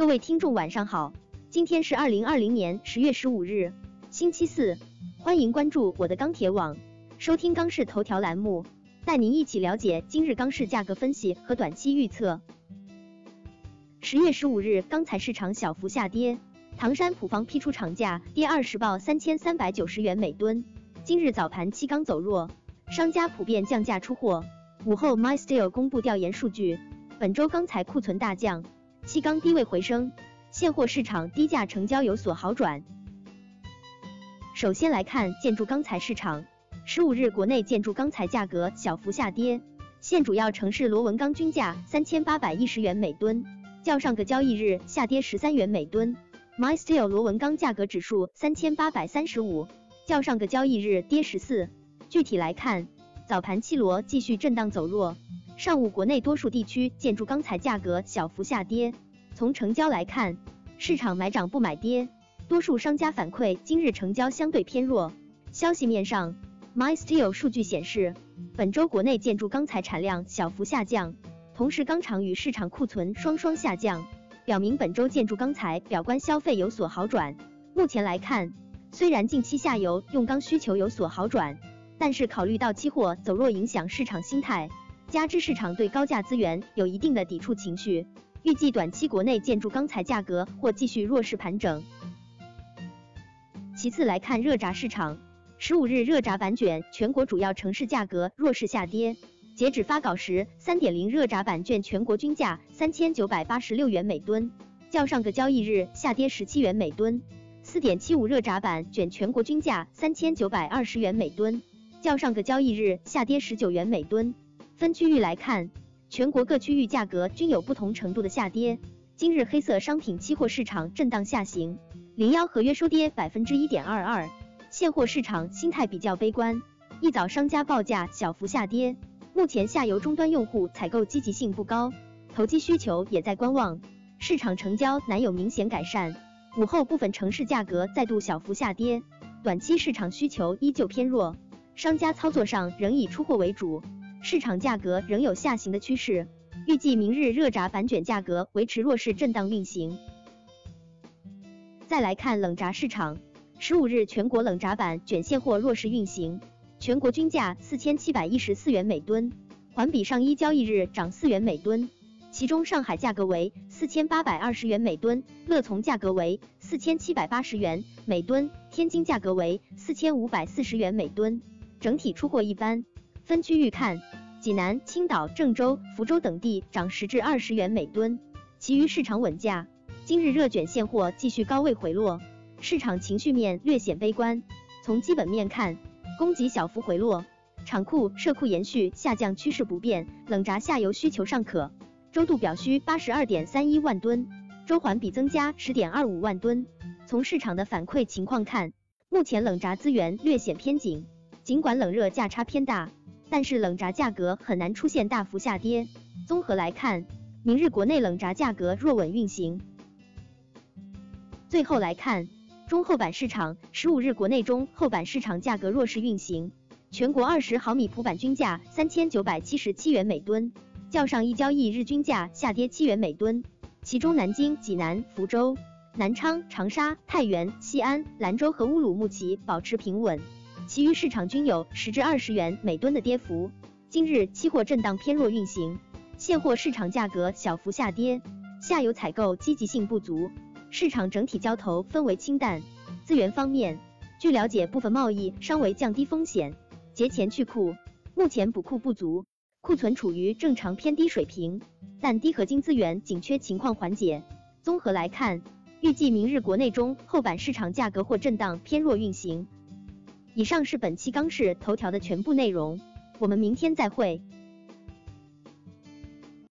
各位听众晚上好，今天是二零二零年十月十五日，星期四，欢迎关注我的钢铁网，收听钢市头条栏目，带您一起了解今日钢市价格分析和短期预测。十月十五日，钢材市场小幅下跌，唐山普方批出厂价跌二十报三千三百九十元每吨。今日早盘七钢走弱，商家普遍降价出货。午后，MySteel 公布调研数据，本周钢材库存大降。气钢低位回升，现货市场低价成交有所好转。首先来看建筑钢材市场，十五日国内建筑钢材价格小幅下跌，现主要城市螺纹钢均价三千八百一十元每吨，较上个交易日下跌十三元每吨。MySteel 螺纹钢价格指数三千八百三十五，较上个交易日跌十四。具体来看，早盘七螺继续震荡走弱。上午国内多数地区建筑钢材价格小幅下跌。从成交来看，市场买涨不买跌，多数商家反馈今日成交相对偏弱。消息面上，MySteel 数据显示，本周国内建筑钢材产量小幅下降，同时钢厂与市场库存双双下降，表明本周建筑钢材表观消费有所好转。目前来看，虽然近期下游用钢需求有所好转，但是考虑到期货走弱影响市场心态。加之市场对高价资源有一定的抵触情绪，预计短期国内建筑钢材价格或继续弱势盘整。其次来看热轧市场，十五日热轧板卷全国主要城市价格弱势下跌，截止发稿时，三点零热轧板卷全国均价三千九百八十六元每吨，较上个交易日下跌十七元每吨；四点七五热轧板卷全国均价三千九百二十元每吨，较上个交易日下跌十九元每吨。分区域来看，全国各区域价格均有不同程度的下跌。今日黑色商品期货市场震荡下行，零幺合约收跌百分之一点二二。现货市场心态比较悲观，一早商家报价小幅下跌。目前下游终端用户采购积极性不高，投机需求也在观望，市场成交难有明显改善。午后部分城市价格再度小幅下跌，短期市场需求依旧偏弱，商家操作上仍以出货为主。市场价格仍有下行的趋势，预计明日热轧板卷价格维持弱势震荡运行。再来看冷轧市场，十五日全国冷轧板卷现货弱势运行，全国均价四千七百一十四元每吨，环比上一交易日涨四元每吨。其中上海价格为四千八百二十元每吨，乐从价格为四千七百八十元每吨，天津价格为四千五百四十元每吨，整体出货一般。分区域看，济南、青岛、郑州、福州等地涨十至二十元每吨，其余市场稳价。今日热卷现货继续高位回落，市场情绪面略显悲观。从基本面看，供给小幅回落，厂库、社库延续下降趋势不变，冷轧下游需求尚可。周度表需八十二点三一万吨，周环比增加十点二五万吨。从市场的反馈情况看，目前冷轧资源略显偏紧，尽管冷热价差偏大。但是冷轧价格很难出现大幅下跌。综合来看，明日国内冷轧价格若稳运行。最后来看中厚板市场，十五日国内中厚板市场价格弱势运行，全国二十毫米普板均价三千九百七十七元每吨，较上一交易日均价下跌七元每吨。其中南京、济南、福州、南昌、长沙、太原、西安、兰州和乌鲁木齐保持平稳。其余市场均有十至二十元每吨的跌幅。今日期货震荡偏弱运行，现货市场价格小幅下跌，下游采购积极性不足，市场整体交投氛围清淡。资源方面，据了解，部分贸易商为降低风险，节前去库，目前补库不足，库存处于正常偏低水平，但低合金资源紧缺情况缓解。综合来看，预计明日国内中厚板市场价格或震荡偏弱运行。以上是本期钢市头条的全部内容，我们明天再会。